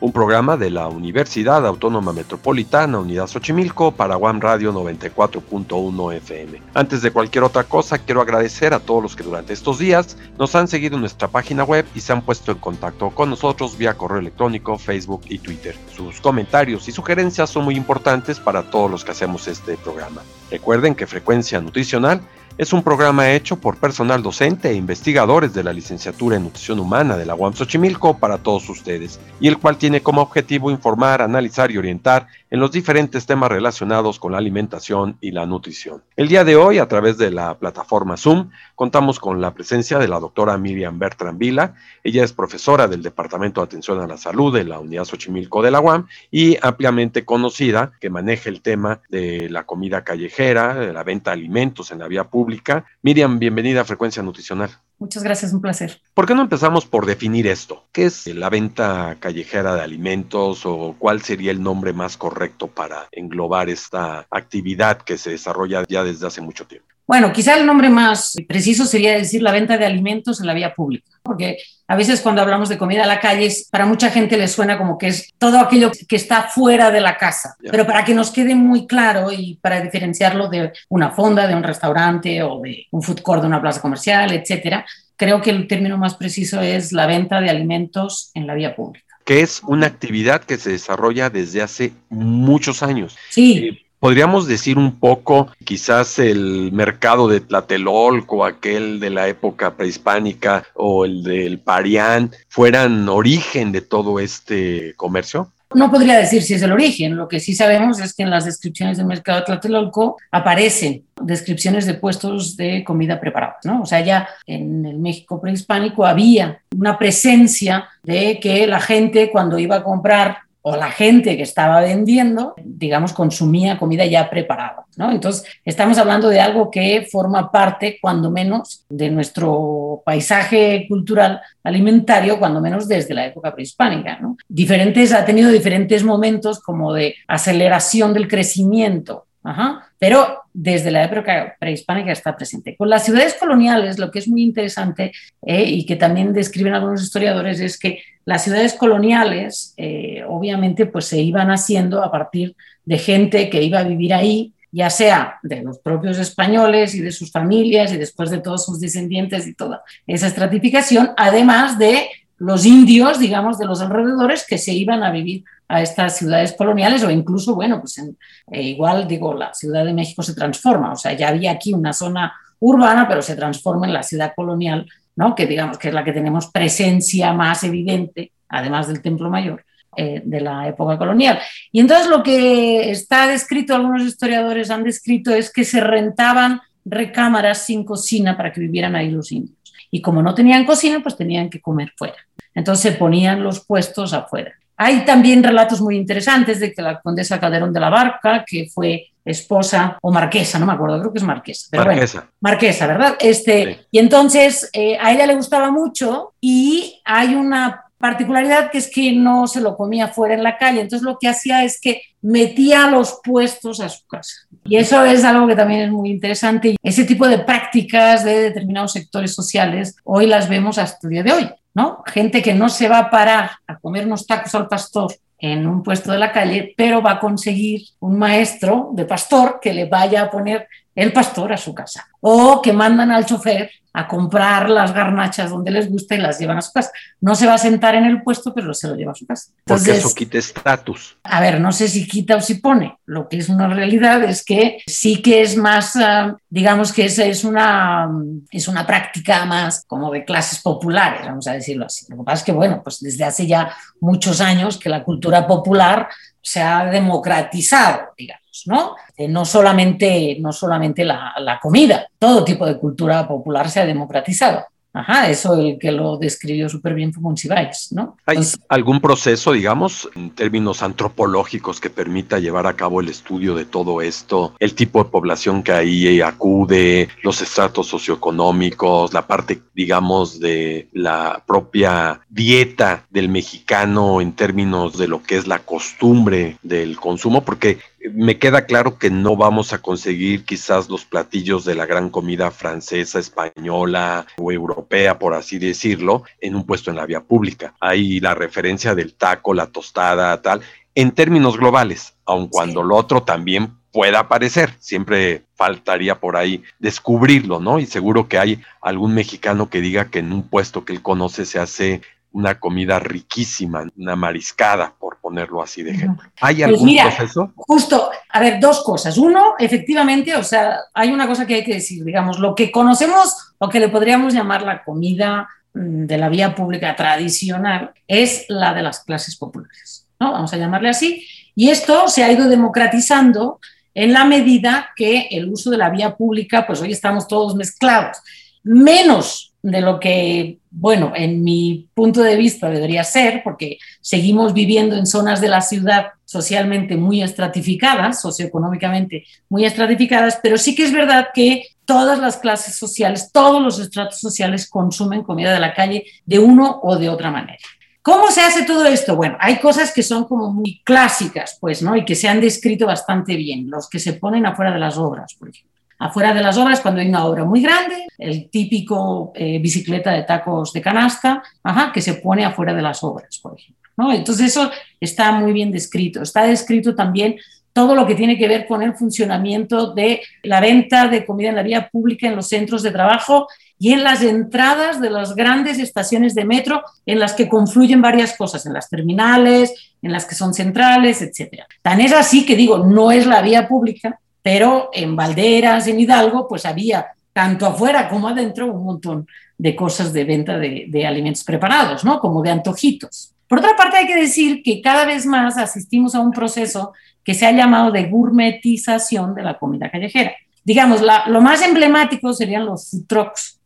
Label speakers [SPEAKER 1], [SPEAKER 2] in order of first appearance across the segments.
[SPEAKER 1] un programa de la Universidad Autónoma Metropolitana, Unidad Xochimilco, para One Radio 94.1 FM. Antes de cualquier otra cosa, quiero agradecer a todos los que durante estos días nos han seguido en nuestra página web y se han puesto en contacto con nosotros vía correo electrónico, Facebook y Twitter. Sus comentarios y sugerencias son muy importantes para todos los que hacemos este programa. Recuerden que Frecuencia Nutricional es un programa hecho por personal docente e investigadores de la licenciatura en nutrición humana de la UAM Xochimilco para todos ustedes, y el cual tiene como objetivo informar, analizar y orientar en los diferentes temas relacionados con la alimentación y la nutrición. El día de hoy, a través de la plataforma Zoom, contamos con la presencia de la doctora Miriam Bertrand Vila. Ella es profesora del Departamento de Atención a la Salud de la Unidad Xochimilco de la UAM y ampliamente conocida que maneja el tema de la comida callejera, de la venta de alimentos en la vía pública Miriam, bienvenida a Frecuencia Nutricional.
[SPEAKER 2] Muchas gracias, un placer.
[SPEAKER 1] ¿Por qué no empezamos por definir esto? ¿Qué es la venta callejera de alimentos o cuál sería el nombre más correcto para englobar esta actividad que se desarrolla ya desde hace mucho tiempo?
[SPEAKER 2] Bueno, quizá el nombre más preciso sería decir la venta de alimentos en la vía pública, porque a veces cuando hablamos de comida a la calle, para mucha gente le suena como que es todo aquello que está fuera de la casa. Pero para que nos quede muy claro y para diferenciarlo de una fonda, de un restaurante o de un food court de una plaza comercial, etcétera, creo que el término más preciso es la venta de alimentos en la vía pública.
[SPEAKER 1] Que es una actividad que se desarrolla desde hace muchos años.
[SPEAKER 2] Sí.
[SPEAKER 1] Eh, Podríamos decir un poco, quizás el mercado de Tlatelolco, aquel de la época prehispánica o el del Parián, fueran origen de todo este comercio.
[SPEAKER 2] No podría decir si es el origen, lo que sí sabemos es que en las descripciones del mercado de Tlatelolco aparecen descripciones de puestos de comida preparada, ¿no? O sea, ya en el México prehispánico había una presencia de que la gente cuando iba a comprar o la gente que estaba vendiendo, digamos, consumía comida ya preparada. ¿no? Entonces, estamos hablando de algo que forma parte, cuando menos, de nuestro paisaje cultural alimentario, cuando menos desde la época prehispánica. Diferentes, ha tenido diferentes momentos como de aceleración del crecimiento pero desde la época prehispánica está presente. Con las ciudades coloniales, lo que es muy interesante eh, y que también describen algunos historiadores es que las ciudades coloniales, eh, obviamente, pues se iban haciendo a partir de gente que iba a vivir ahí, ya sea de los propios españoles y de sus familias y después de todos sus descendientes y toda esa estratificación, además de los indios, digamos, de los alrededores que se iban a vivir a estas ciudades coloniales o incluso, bueno, pues eh, igual digo, la Ciudad de México se transforma, o sea, ya había aquí una zona urbana, pero se transforma en la ciudad colonial, ¿no? Que digamos que es la que tenemos presencia más evidente, además del Templo Mayor, eh, de la época colonial. Y entonces lo que está descrito, algunos historiadores han descrito, es que se rentaban recámaras sin cocina para que vivieran ahí los indios. Y como no tenían cocina, pues tenían que comer fuera. Entonces se ponían los puestos afuera. Hay también relatos muy interesantes de que la condesa Calderón de la Barca, que fue esposa o marquesa, no me acuerdo, creo que es marquesa.
[SPEAKER 1] marquesa.
[SPEAKER 2] marquesa, ¿verdad? Este, Y entonces eh, a ella le gustaba mucho y hay una particularidad que es que no se lo comía fuera en la calle, entonces lo que hacía es que metía los puestos a su casa. Y eso es algo que también es muy interesante. Ese tipo de prácticas de determinados sectores sociales hoy las vemos hasta el día de hoy. Gente que no se va a parar a comer unos tacos al pastor en un puesto de la calle, pero va a conseguir un maestro de pastor que le vaya a poner el pastor a su casa. O que mandan al chofer a comprar las garnachas donde les gusta y las llevan a su casa. No se va a sentar en el puesto, pero se lo lleva a su casa.
[SPEAKER 1] Porque eso quita estatus.
[SPEAKER 2] A ver, no sé si quita o si pone. Lo que es una realidad es que sí que es más, ah, digamos que es, es, una, es una práctica más como de clases populares, vamos a decirlo así. Lo que pasa es que, bueno, pues desde hace ya muchos años que la cultura popular se ha democratizado, digamos, ¿no? Eh, no solamente, no solamente la, la, comida, todo tipo de cultura popular se ha democratizado. Ajá, eso el que lo describió súper bien fue Monsiváis, ¿no?
[SPEAKER 1] ¿Hay algún proceso, digamos, en términos antropológicos que permita llevar a cabo el estudio de todo esto? El tipo de población que ahí acude, los estratos socioeconómicos, la parte, digamos, de la propia dieta del mexicano en términos de lo que es la costumbre del consumo, porque me queda claro que no vamos a conseguir quizás los platillos de la gran comida francesa, española o europea, por así decirlo, en un puesto en la vía pública. Hay la referencia del taco, la tostada, tal, en términos globales, aun cuando lo otro también pueda aparecer. Siempre faltaría por ahí descubrirlo, ¿no? Y seguro que hay algún mexicano que diga que en un puesto que él conoce se hace una comida riquísima, una mariscada, por ponerlo así de ejemplo. ¿Hay pues algún proceso?
[SPEAKER 2] Justo, a ver, dos cosas. Uno, efectivamente, o sea, hay una cosa que hay que decir, digamos, lo que conocemos o que le podríamos llamar la comida mm, de la vía pública tradicional es la de las clases populares, ¿no? Vamos a llamarle así. Y esto se ha ido democratizando en la medida que el uso de la vía pública, pues hoy estamos todos mezclados. Menos de lo que, bueno, en mi punto de vista debería ser, porque seguimos viviendo en zonas de la ciudad socialmente muy estratificadas, socioeconómicamente muy estratificadas, pero sí que es verdad que todas las clases sociales, todos los estratos sociales consumen comida de la calle de uno o de otra manera. ¿Cómo se hace todo esto? Bueno, hay cosas que son como muy clásicas, pues, ¿no? Y que se han descrito bastante bien, los que se ponen afuera de las obras, por ejemplo afuera de las obras cuando hay una obra muy grande, el típico eh, bicicleta de tacos de canasta, que se pone afuera de las obras, por ejemplo. ¿no? Entonces eso está muy bien descrito. Está descrito también todo lo que tiene que ver con el funcionamiento de la venta de comida en la vía pública en los centros de trabajo y en las entradas de las grandes estaciones de metro en las que confluyen varias cosas, en las terminales, en las que son centrales, etc. Tan es así que digo, no es la vía pública, pero en Valderas, en Hidalgo, pues había tanto afuera como adentro un montón de cosas de venta de, alimentos preparados, ¿no? Como de antojitos. Por otra parte, hay que decir que cada vez más asistimos a un proceso que se ha llamado de gourmetización de la comida callejera. Digamos, lo más emblemático serían los food trucks,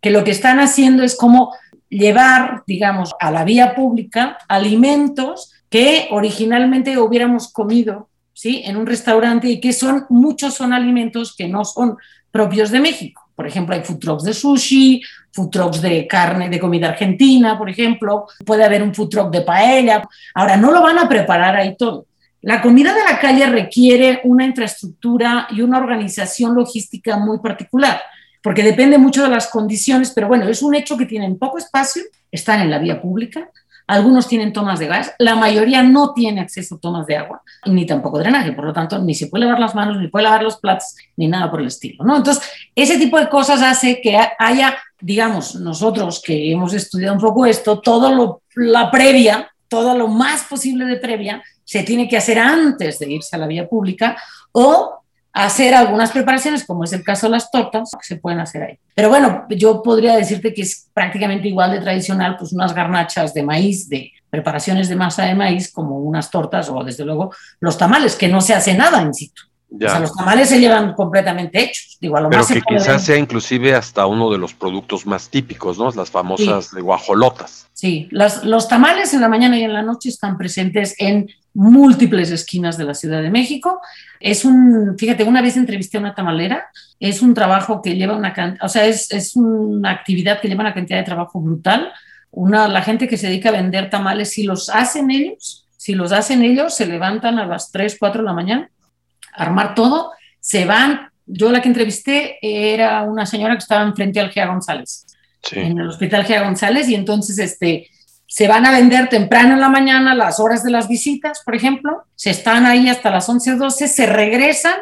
[SPEAKER 2] que lo que están haciendo es como llevar, digamos, a la vía pública alimentos que originalmente hubiéramos comido ¿sí? en un restaurante y que son, muchos son alimentos que no son propios de México. Por ejemplo, hay food trucks de sushi, food trucks de carne, de comida argentina, por ejemplo. Puede haber un food truck de paella. Ahora, no lo van a preparar ahí todo. La comida de la calle requiere una infraestructura y una organización logística muy particular, porque depende mucho de las condiciones, pero bueno, es un hecho que tienen poco espacio, están en la vía pública, algunos tienen tomas de gas, la mayoría no tiene acceso a tomas de agua, ni tampoco drenaje, por lo tanto, ni se puede lavar las manos, ni puede lavar los platos, ni nada por el estilo, ¿no? Entonces, ese tipo de cosas hace que haya, digamos, nosotros que hemos estudiado un poco esto, todo lo, la previa, todo lo más posible de previa, se tiene que hacer antes de irse a la vía pública o hacer algunas preparaciones, como es el caso de las tortas, que se pueden hacer ahí. Pero bueno, yo podría decirte que es prácticamente igual de tradicional, pues unas garnachas de maíz, de preparaciones de masa de maíz, como unas tortas o desde luego los tamales, que no se hace nada en situ. O sea, los tamales se llevan completamente hechos. Digo, lo
[SPEAKER 1] Pero que quizás sea inclusive hasta uno de los productos más típicos, ¿no? Las famosas de guajolotas.
[SPEAKER 2] Sí, los tamales en la mañana y en la noche están presentes en múltiples esquinas de la Ciudad de México. Es un, fíjate, una vez entrevisté a una tamalera, es un trabajo que lleva una cantidad, o sea, es, es, una actividad que lleva una cantidad de trabajo brutal. Una, la gente que se dedica a vender tamales, si los hacen ellos, si los hacen ellos, se levantan a las 3, 4 de la mañana armar todo, se van. Yo la que entrevisté era una señora que estaba enfrente al Gea González, en el hospital Gea González, y entonces este, se van a vender temprano en la mañana, las horas de las visitas, por ejemplo, se están ahí hasta las 11 o 12, se regresan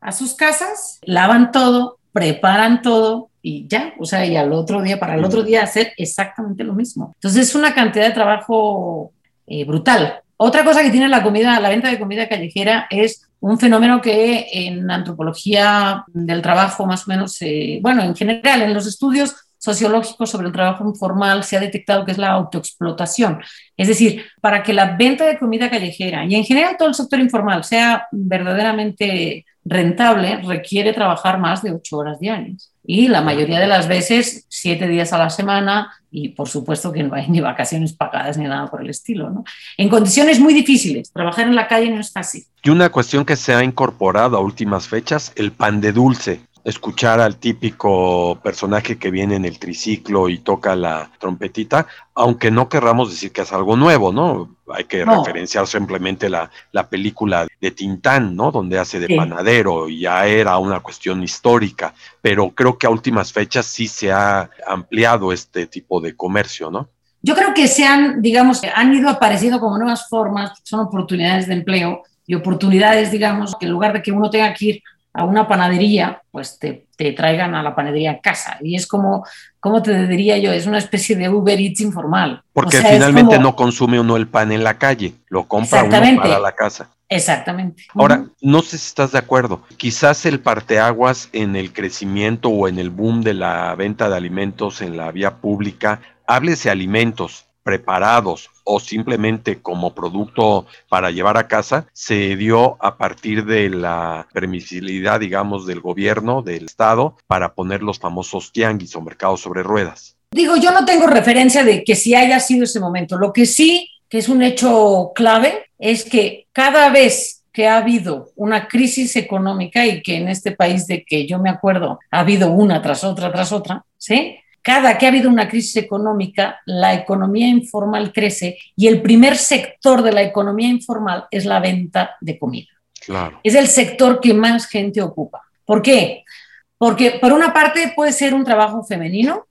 [SPEAKER 2] a sus casas, lavan todo, preparan todo y ya, o sea, y al otro día, para el otro día hacer exactamente lo mismo. Entonces es una cantidad de trabajo eh, brutal. Otra cosa que tiene la comida, la venta de comida callejera es un fenómeno que en antropología del trabajo más o menos, bueno, en general en los estudios sociológicos sobre el trabajo informal se ha detectado que es la autoexplotación. Es decir, para que la venta de comida callejera y en general todo el sector informal sea verdaderamente rentable, requiere trabajar más de ocho horas diarias. Y la mayoría de las veces, siete días a la semana, y por supuesto que no hay ni vacaciones pagadas ni nada por el estilo. ¿no? En condiciones muy difíciles, trabajar en la calle no es fácil.
[SPEAKER 1] Y una cuestión que se ha incorporado a últimas fechas, el pan de dulce escuchar al típico personaje que viene en el triciclo y toca la trompetita, aunque no querramos decir que es algo nuevo, ¿no? Hay que referenciar simplemente la, la, película de Tintán, ¿no? Donde hace de panadero y ya era una cuestión histórica, pero creo que a últimas fechas sí se ha ampliado este tipo de comercio, ¿no?
[SPEAKER 2] Yo creo que se han, digamos, han ido apareciendo como nuevas formas, son oportunidades de empleo y oportunidades, digamos, que en lugar de que uno tenga que ir a una panadería, pues te, traigan a la panadería a casa. Y es como, ¿cómo te diría yo? Es una especie de Uber Eats informal.
[SPEAKER 1] Porque finalmente no consume uno el pan en la calle, lo compra uno para la casa.
[SPEAKER 2] Exactamente.
[SPEAKER 1] Ahora, no sé si estás de acuerdo. Quizás el parteaguas en el crecimiento o en el boom de la venta de alimentos en la vía pública, háblese alimentos, preparados o simplemente como producto para llevar a casa, se dio a partir de la permisibilidad, digamos, del gobierno, del Estado, para poner los famosos tianguis o mercados sobre ruedas.
[SPEAKER 2] Digo, yo no tengo referencia de que si haya sido ese momento. Lo que sí, que es un hecho clave, es que cada vez que ha habido una crisis económica y que en este país de que yo me acuerdo ha habido una tras otra, tras otra, ¿sí? Cada que ha habido una crisis económica, la economía informal crece y el primer sector de la economía informal es la venta de comida.
[SPEAKER 1] Claro.
[SPEAKER 2] Es el sector que más gente ocupa. ¿Por qué? Porque por una parte puede ser un trabajo femenino,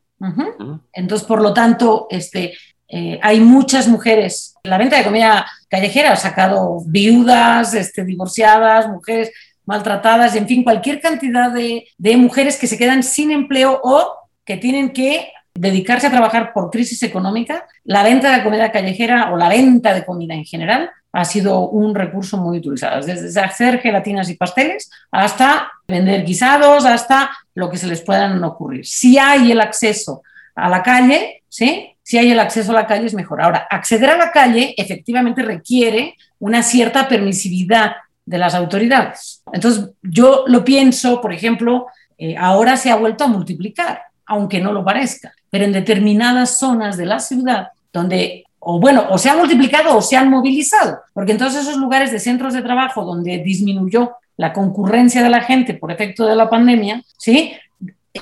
[SPEAKER 2] entonces por lo tanto este, eh, hay muchas mujeres. La venta de comida callejera ha sacado viudas, este, divorciadas, mujeres maltratadas, en fin, cualquier cantidad de, de mujeres que se quedan sin empleo o que tienen que dedicarse a trabajar por crisis económica, la venta de comida callejera o la venta de comida en general ha sido un recurso muy utilizado, desde hacer gelatinas y pasteles hasta vender guisados, hasta lo que se les puedan ocurrir. Si hay el acceso a la calle, ¿sí? Si hay el acceso a la calle es mejor. Ahora, acceder a la calle efectivamente requiere una cierta permisividad de las autoridades. Entonces, yo lo pienso, por ejemplo, eh, ahora se ha vuelto a multiplicar aunque no lo parezca, pero en determinadas zonas de la ciudad donde o bueno, o se han multiplicado o se han movilizado, porque entonces esos lugares de centros de trabajo donde disminuyó la concurrencia de la gente por efecto de la pandemia, ¿sí?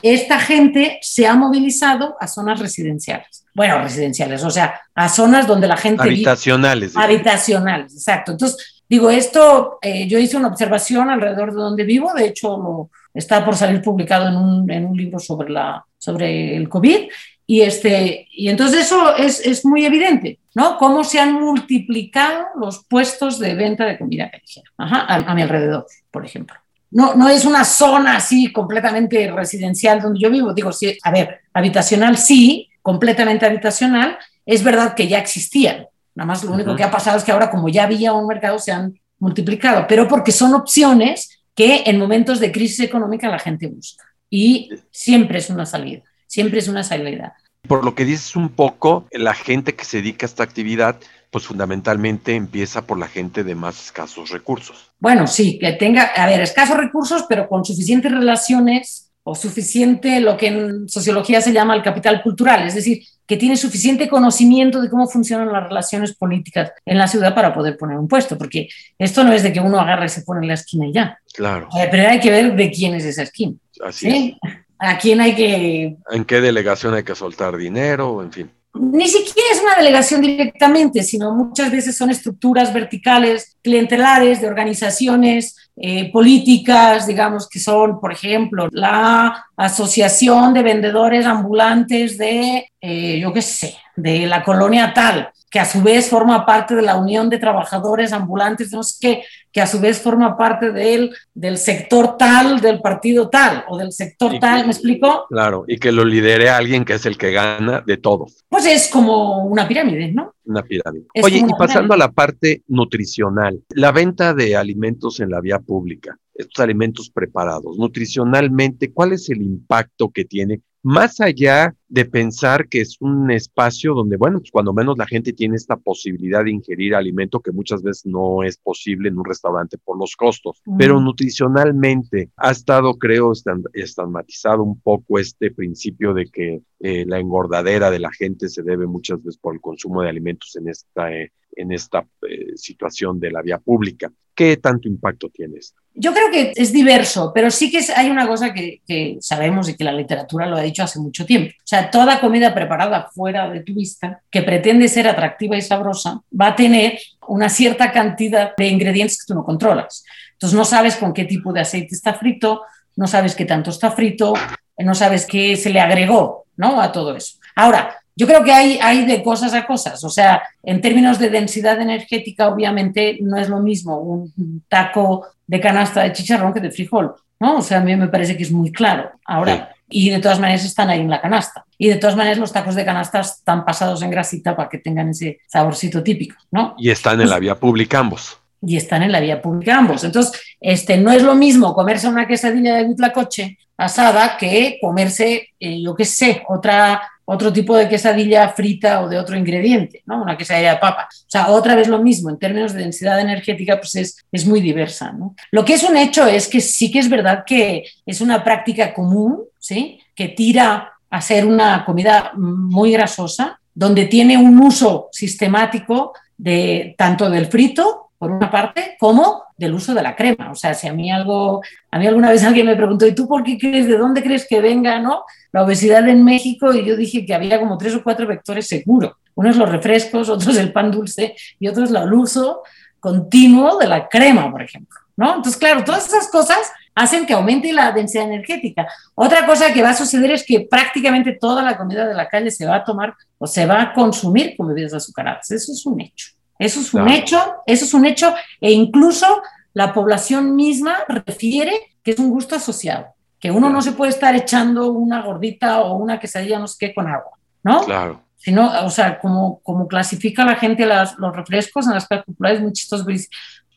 [SPEAKER 2] Esta gente se ha movilizado a zonas residenciales. Bueno, residenciales, o sea, a zonas donde la gente...
[SPEAKER 1] Habitacionales.
[SPEAKER 2] habitacionales, exacto. Entonces, digo, esto, eh, yo hice una observación alrededor de donde vivo, de hecho lo, está por salir publicado en un, en un libro sobre, la, sobre el COVID. Y, este, y entonces eso es, es, muy evidente, ¿no? Cómo se han multiplicado los puestos de venta de comida callejera a, mi alrededor, por ejemplo. No, no es una zona así completamente residencial donde yo vivo. Digo, sí, a ver, habitacional sí, completamente habitacional. Es verdad que ya existían. Nada más lo único que ha pasado es que ahora, como ya había un mercado, se han multiplicado, pero porque son opciones que en momentos de crisis económica la gente busca. Y siempre es una salida, siempre es una salida.
[SPEAKER 1] Por lo que dices un poco, la gente que se dedica a esta actividad, pues fundamentalmente empieza por la gente de más escasos recursos.
[SPEAKER 2] Bueno, sí, que tenga, a ver, escasos recursos, pero con suficientes relaciones o suficiente lo que en sociología se llama el capital cultural, es decir, que tiene suficiente conocimiento de cómo funcionan las relaciones políticas en la ciudad para poder poner un puesto, porque esto no es de que uno agarre y se pone en la esquina y ya.
[SPEAKER 1] Claro.
[SPEAKER 2] Eh, pero hay que ver de quién es esa esquina.
[SPEAKER 1] Así es.
[SPEAKER 2] ¿A quién hay que...?
[SPEAKER 1] ¿En qué delegación hay que soltar dinero? En fin.
[SPEAKER 2] Ni siquiera es una delegación directamente, sino muchas veces son estructuras verticales, clientelares, de organizaciones eh, políticas, digamos, que son, por ejemplo, la Asociación de Vendedores Ambulantes de, eh, yo qué sé, de la colonia tal, que a su vez forma parte de la Unión de Trabajadores Ambulantes, no sé qué, que a su vez forma parte del, del sector tal, del partido tal, o del sector tal, ¿me explico?
[SPEAKER 1] Claro, y que lo lidere alguien que es el que gana de todo.
[SPEAKER 2] Pues es como una pirámide, ¿no?
[SPEAKER 1] Una pirámide. Oye, y pasando a la parte nutricional, la venta de alimentos en la vía pública, estos alimentos preparados, nutricionalmente, ¿cuál es el impacto que tiene más allá de pensar que es un espacio donde, bueno, pues cuando menos la gente tiene esta posibilidad de ingerir alimento que muchas veces no es posible en un restaurante por los costos, pero nutricionalmente ha estado, creo, estigmatizado un poco este principio de que eh, la engordadera de la gente se debe muchas veces por el consumo de alimentos en esta, eh, en esta eh, situación de la vía pública. ¿Qué tanto impacto tiene esto?
[SPEAKER 2] Yo creo que es diverso, pero sí que hay una cosa que, sabemos y que la literatura lo ha dicho hace mucho tiempo. O sea, toda comida preparada fuera de tu vista, que pretende ser atractiva y sabrosa, va a tener una cierta cantidad de ingredientes que tú no controlas. Entonces no sabes con qué tipo de aceite está frito, no sabes qué tanto está frito, no sabes qué se le agregó ¿no? a todo eso. Ahora, yo creo que hay, de cosas a cosas. O sea, en términos de densidad energética, obviamente no es lo mismo un taco de canasta de chicharrón que de frijol. ¿no? O sea, a mí me parece que es muy claro. Ahora, y de todas maneras están ahí en la canasta. Y de todas maneras los tacos de canasta están pasados en grasita para que tengan ese saborcito típico, ¿no?
[SPEAKER 1] Y están en la vía pública ambos.
[SPEAKER 2] Y están en la vía pública ambos. Entonces, este, no es lo mismo comerse una quesadilla de Gutlacoche asada que comerse, eh, yo qué sé, otra otro tipo de quesadilla frita o de otro ingrediente, ¿no? Una quesadilla de papa. O sea, otra vez lo mismo, en términos de densidad energética, pues es, es muy diversa, ¿no? Lo que es un hecho es que sí que es verdad que es una práctica común, ¿sí? Que tira a ser una comida muy grasosa, donde tiene un uso sistemático de tanto del frito por una parte, como del uso de la crema. O sea, si a mí algo, a mí alguna vez alguien me preguntó, ¿y tú por qué crees, de dónde crees que venga, no? La obesidad en México, y yo dije que había como tres o cuatro vectores seguro. Uno es los refrescos, otro es el pan dulce y otro es el uso continuo de la crema, por ejemplo, ¿no? Entonces, claro, todas esas cosas hacen que aumente la densidad energética. Otra cosa que va a suceder es que prácticamente toda la comida de la calle se va a tomar o se va a consumir con bebidas azucaradas. Eso es un hecho. Eso es un hecho, eso es un hecho, e incluso la población misma refiere que es un gusto asociado, que uno no se puede estar echando una gordita o una quesadilla, no sé qué, con agua, ¿no?
[SPEAKER 1] Claro.
[SPEAKER 2] Sino, o sea, como, como clasifica la gente las, los refrescos en las populares, muy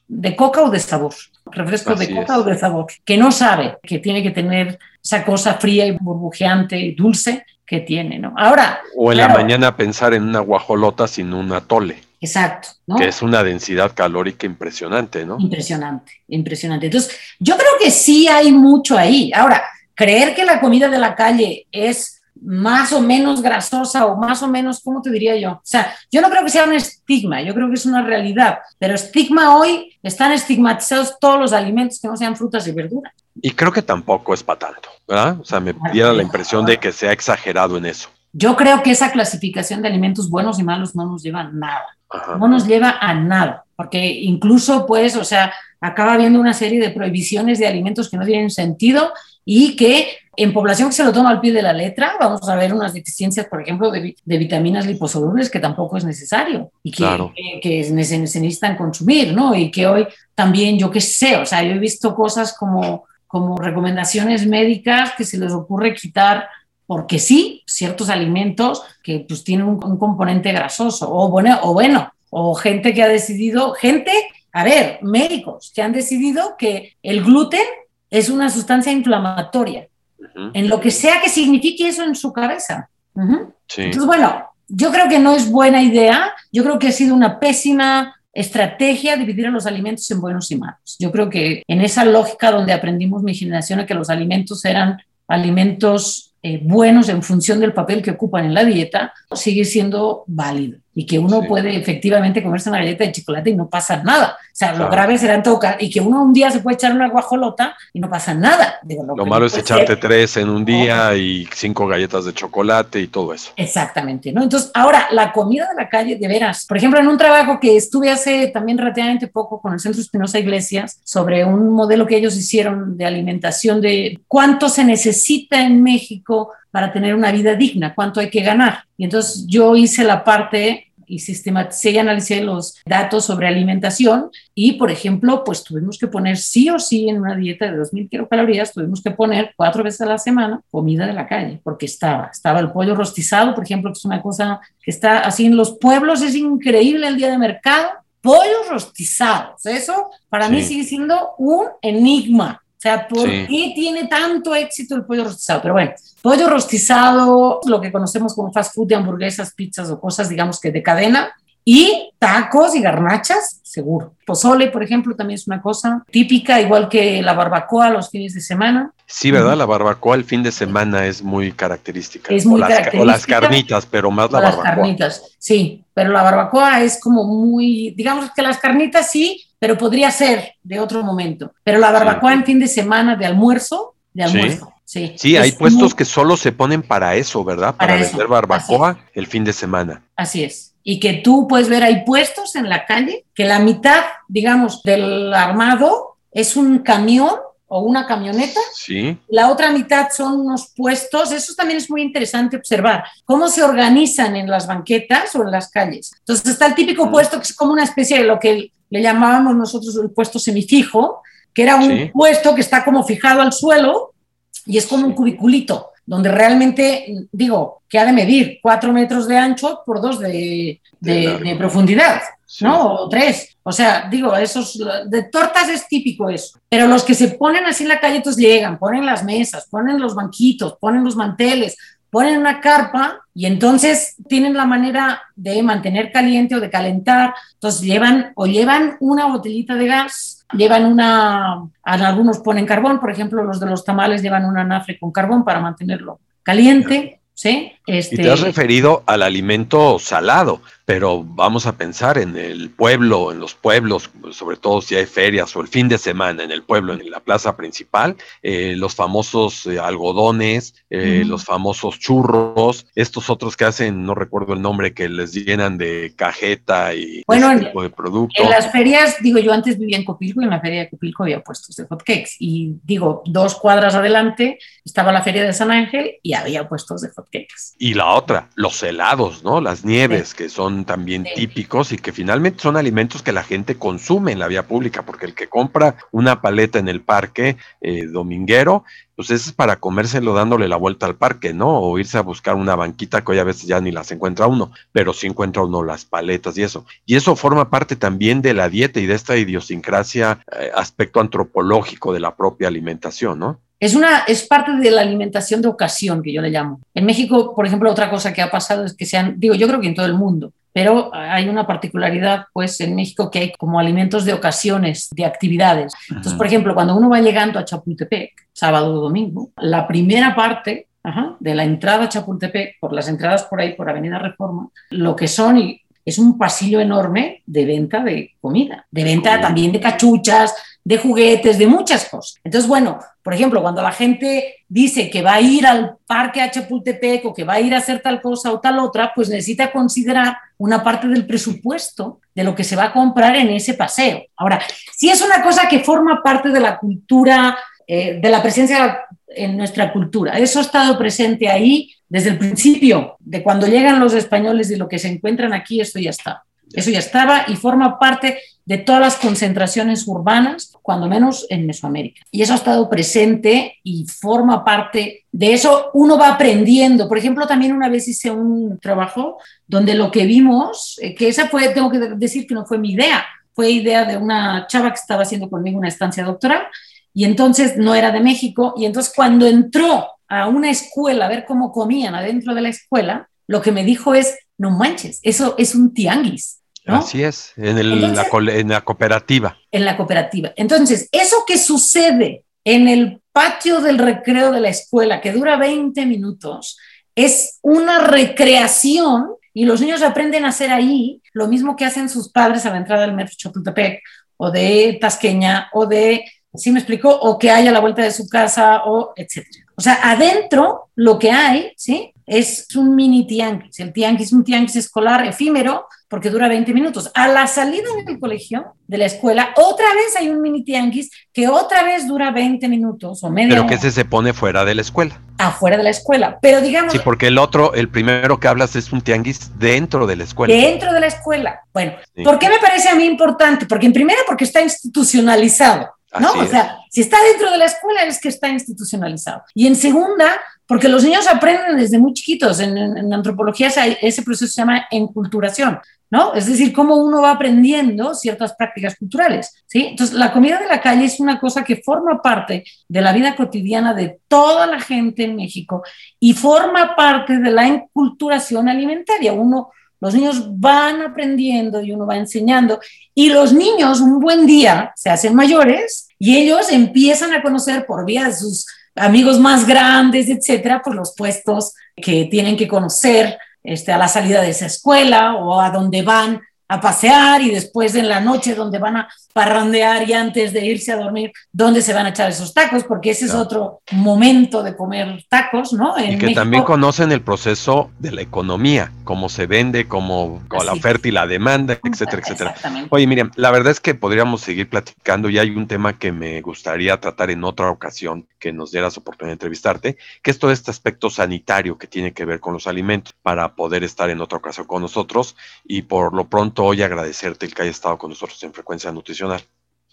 [SPEAKER 2] de coca o de sabor, refrescos de coca o de sabor, que no sabe que tiene que tener esa cosa fría y burbujeante y dulce que tiene, ¿no? Ahora.
[SPEAKER 1] O en la mañana pensar en una guajolota sin un atole.
[SPEAKER 2] Exacto. ¿no?
[SPEAKER 1] Que es una densidad calórica impresionante, ¿no?
[SPEAKER 2] Impresionante, impresionante. Entonces, yo creo que sí hay mucho ahí. Ahora, creer que la comida de la calle es más o menos grasosa o más o menos, ¿cómo te diría yo? O sea, yo no creo que sea un estigma, yo creo que es una realidad, pero estigma hoy están estigmatizados todos los alimentos que no sean frutas y verduras.
[SPEAKER 1] Y creo que tampoco es para tanto, ¿verdad? O sea, me diera la impresión de que se ha exagerado en eso.
[SPEAKER 2] Yo creo que esa clasificación de alimentos buenos y malos no nos lleva a nada. No nos lleva a nada, porque incluso, pues, o sea, acaba habiendo una serie de prohibiciones de alimentos que no tienen sentido y que en población que se lo toma al pie de la letra, vamos a ver unas deficiencias, por ejemplo, de, vitaminas liposolubles que tampoco es necesario y que, que, se necesitan consumir, ¿no? Y que hoy también, yo qué sé, o sea, yo he visto cosas como, como recomendaciones médicas que se les ocurre quitar porque sí, ciertos alimentos que pues tienen un, componente grasoso, o bueno, o bueno, o gente que ha decidido, gente, a ver, médicos que han decidido que el gluten es una sustancia inflamatoria, en lo que sea que signifique eso en su cabeza. Entonces, bueno, yo creo que no es buena idea, yo creo que ha sido una pésima estrategia dividir a los alimentos en buenos y malos. Yo creo que en esa lógica donde aprendimos mi generación a que los alimentos eran alimentos eh, buenos en función del papel que ocupan en la dieta, sigue siendo válido y que uno puede efectivamente comerse una galleta de chocolate y no pasa nada. O sea, lo grave será en todo y que uno un día se puede echar una guajolota y no pasa nada.
[SPEAKER 1] lo, malo es echarte tres en un día y cinco galletas de chocolate y todo eso.
[SPEAKER 2] Exactamente, ¿no? Entonces, ahora, la comida de la calle, de veras. Por ejemplo, en un trabajo que estuve hace también relativamente poco con el Centro Espinosa Iglesias sobre un modelo que ellos hicieron de alimentación de cuánto se necesita en México para tener una vida digna, cuánto hay que ganar. Y entonces yo hice la parte y sistematicé y analicé los datos sobre alimentación y, por ejemplo, pues tuvimos que poner sí o sí en una dieta de 2.000 kilocalorías, tuvimos que poner cuatro veces a la semana comida de la calle, porque estaba, estaba el pollo rostizado, por ejemplo, que es una cosa que está así en los pueblos, es increíble el día de mercado, pollos rostizados, eso para mí sigue siendo un enigma. O sea, ¿por qué tiene tanto éxito el pollo rostizado? Pero bueno, pollo rostizado, lo que conocemos como fast food de hamburguesas, pizzas o cosas, digamos que de cadena, y tacos y garnachas, seguro. Pozole, por ejemplo, también es una cosa típica, igual que la barbacoa los fines de semana.
[SPEAKER 1] Sí, ¿verdad? La barbacoa el fin de semana es muy característica.
[SPEAKER 2] Es muy
[SPEAKER 1] o las,
[SPEAKER 2] característica.
[SPEAKER 1] O las carnitas, pero más la
[SPEAKER 2] las
[SPEAKER 1] barbacoa.
[SPEAKER 2] carnitas, sí. Pero la barbacoa es como muy, digamos que las carnitas sí, pero podría ser de otro momento. Pero la barbacoa en fin de semana de almuerzo, de almuerzo. Sí,
[SPEAKER 1] Sí, hay
[SPEAKER 2] Es
[SPEAKER 1] puestos
[SPEAKER 2] muy-
[SPEAKER 1] que solo se ponen para eso, ¿verdad?
[SPEAKER 2] Para
[SPEAKER 1] Para,
[SPEAKER 2] eso,
[SPEAKER 1] vender barbacoa el fin de semana.
[SPEAKER 2] Así es. Y que tú puedes ver, hay puestos en la calle que la mitad, digamos, del armado es un camión o una camioneta
[SPEAKER 1] Sí,
[SPEAKER 2] La otra mitad son unos puestos, eso también es muy interesante observar, cómo se organizan en las banquetas o en las calles. Entonces está el típico
[SPEAKER 1] Mm.
[SPEAKER 2] puesto que es como una especie de lo que le llamábamos nosotros el puesto semifijo, que era un
[SPEAKER 1] Sí.
[SPEAKER 2] puesto que está como fijado al suelo y es como un cubiculito, donde realmente, digo, que ha de medir cuatro metros de ancho por dos de,
[SPEAKER 1] De
[SPEAKER 2] profundidad.
[SPEAKER 1] sí.
[SPEAKER 2] ¿no? O tres. O sea, digo, esos de tortas es típico eso. Pero los que se ponen así en la calle, entonces llegan, ponen las mesas, ponen los banquitos, ponen los manteles, ponen una carpa y entonces tienen la manera de mantener caliente o de calentar. Entonces llevan o llevan una botellita de gas, llevan una, algunos ponen carbón, por ejemplo, los de los tamales llevan un anafre con carbón para mantenerlo caliente. ¿Sí? Este,
[SPEAKER 1] Y te has referido al alimento salado, pero vamos a pensar en el pueblo, en los pueblos, sobre todo si hay ferias o el fin de semana en el pueblo, en la plaza principal, eh, los famosos eh, algodones, eh, los famosos churros, estos otros que hacen, no recuerdo el nombre, que les llenan de cajeta y
[SPEAKER 2] Bueno,
[SPEAKER 1] ese tipo de producto.
[SPEAKER 2] En las ferias, digo, yo antes vivía en Copilco y en la feria de Copilco había puestos de hotcakes. Y digo, dos cuadras adelante estaba la feria de San Ángel y había puestos de hotcakes.
[SPEAKER 1] Y la otra, los helados, ¿no? Las nieves, que son también
[SPEAKER 2] Sí.
[SPEAKER 1] típicos y que finalmente son alimentos que la gente consume en la vía pública, porque el que compra una paleta en el parque eh, dominguero, pues ese es para comérselo dándole la vuelta al parque, ¿no? O irse a buscar una banquita que hoy a veces ya ni las encuentra uno, pero sí encuentra uno las paletas y eso. Y eso forma parte también de la dieta y de esta idiosincrasia, eh, aspecto antropológico de la propia alimentación, ¿no?
[SPEAKER 2] Es, una, es parte de la alimentación de ocasión que yo le llamo. En México, por ejemplo, otra cosa que ha pasado es que se han, digo, yo creo que en todo el mundo, pero hay una particularidad, pues, en México que hay como alimentos de ocasiones, de actividades. Entonces, por ejemplo, cuando uno va llegando a Chapultepec, sábado o domingo, la primera parte ajá, de la entrada a Chapultepec, por las entradas por ahí, por Avenida Reforma, lo que son y es un pasillo enorme de venta de comida, de venta también de cachuchas, de juguetes, de muchas cosas. Entonces, bueno, por ejemplo, cuando la gente dice que va a ir al parque a Chapultepec o que va a ir a hacer tal cosa o tal otra, pues necesita considerar una parte del presupuesto de lo que se va a comprar en ese paseo. Ahora, si es una cosa que forma parte de la cultura, eh, de la presencia en nuestra cultura, eso ha estado presente ahí desde el principio, de cuando llegan los españoles y lo que se encuentran aquí, esto ya está. Eso ya estaba y forma parte de todas las concentraciones urbanas, cuando menos en Mesoamérica. Y eso ha estado presente y forma parte de eso. Uno va aprendiendo. Por ejemplo, también una vez hice un trabajo donde lo que vimos, eh, que esa fue, tengo que decir que no fue mi idea, fue idea de una chava que estaba haciendo conmigo una estancia doctoral y entonces no era de México. Y entonces cuando entró a una escuela a ver cómo comían adentro de la escuela, lo que me dijo es, no manches, eso es un tianguis. ¿No?
[SPEAKER 1] Así es, en, el-
[SPEAKER 2] Entonces-
[SPEAKER 1] la, cole- en la cooperativa.
[SPEAKER 2] en la cooperativa. Entonces, eso que sucede en el patio del recreo de la escuela, que dura 20 minutos, es una recreación y los niños aprenden a hacer ahí lo mismo que hacen sus padres a la entrada del metro Chapultepec o de Tasqueña o de, ¿sí me explico? O que hay a la vuelta de su casa o etcétera. O sea, adentro lo que hay, ¿sí? Es un mini tianguis. El tianguis es un tianguis escolar efímero porque dura 20 minutos. A la salida del colegio, de la escuela, otra vez hay un mini tianguis que otra vez dura 20 minutos o media
[SPEAKER 1] Pero que ese se pone fuera de la escuela.
[SPEAKER 2] afuera de la escuela. Pero digamos,
[SPEAKER 1] Sí, porque el otro, el primero que hablas es un tianguis dentro de la escuela.
[SPEAKER 2] dentro de la escuela. Bueno,
[SPEAKER 1] Sí.
[SPEAKER 2] ¿por qué me parece a mí importante? Porque en primera, porque está institucionalizado. ¿no?
[SPEAKER 1] Así
[SPEAKER 2] o
[SPEAKER 1] es.
[SPEAKER 2] sea, si está dentro de la escuela es que está institucionalizado. Y en segunda, porque los niños aprenden desde muy chiquitos. En, en antropología ese proceso se llama enculturación. ¿no? Es decir, cómo uno va aprendiendo ciertas prácticas culturales, ¿sí? Entonces, la comida de la calle es una cosa que forma parte de la vida cotidiana de toda la gente en México y forma parte de la enculturación alimentaria. Uno, los niños van aprendiendo y uno va enseñando y los niños un buen día se hacen mayores y ellos empiezan a conocer por vía de sus amigos más grandes, etcétera, por los puestos que tienen que conocer este, a la salida de esa escuela o a donde van a pasear y después en la noche donde van a parrandear y antes de irse a dormir, dónde se van a echar esos tacos, porque ese es otro momento de comer tacos, ¿no?
[SPEAKER 1] y que también conocen el proceso de la economía, cómo se vende, cómo con la oferta y la demanda, etcétera, etcétera. Oye, Miriam, la verdad es que podríamos seguir platicando y hay un tema que me gustaría tratar en otra ocasión que nos dieras oportunidad de entrevistarte, que es todo este aspecto sanitario que tiene que ver con los alimentos para poder estar en otra ocasión con nosotros y por lo pronto hoy agradecerte el que haya estado con nosotros en Frecuencia Nutricional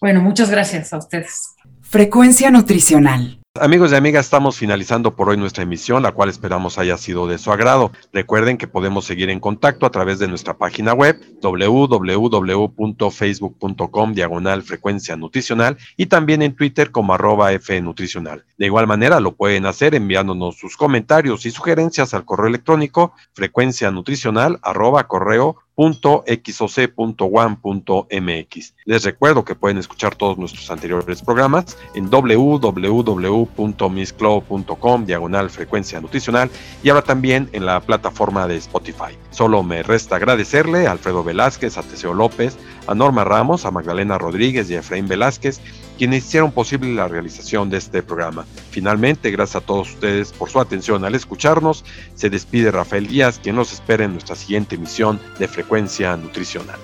[SPEAKER 2] bueno, muchas gracias a ustedes.
[SPEAKER 3] Frecuencia nutricional.
[SPEAKER 1] Amigos y amigas, estamos finalizando por hoy nuestra emisión, la cual esperamos haya sido de su agrado. Recuerden que podemos seguir en contacto a través de nuestra página web www.facebook.com diagonal frecuencia nutricional y también en Twitter como arroba fnutricional. De igual manera lo pueden hacer enviándonos sus comentarios y sugerencias al correo electrónico frecuencia nutricional arroba correo .xoc.one.mx. Les recuerdo que pueden escuchar todos nuestros anteriores programas en www.misscloud.com diagonal frecuencia nutricional y ahora también en la plataforma de Spotify. Solo me resta agradecerle a Alfredo Velázquez, a Teseo López, a Norma Ramos, a Magdalena Rodríguez y a Efraín Velázquez, quienes hicieron posible la realización de este programa. Finalmente, gracias a todos ustedes por su atención al escucharnos. Se despide Rafael Díaz, quien nos espera en nuestra siguiente emisión de Frecuencia Nutricional.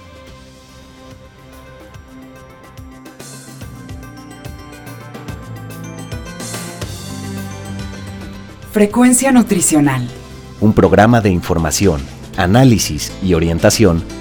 [SPEAKER 3] Frecuencia Nutricional.
[SPEAKER 4] Un programa de información, análisis y orientación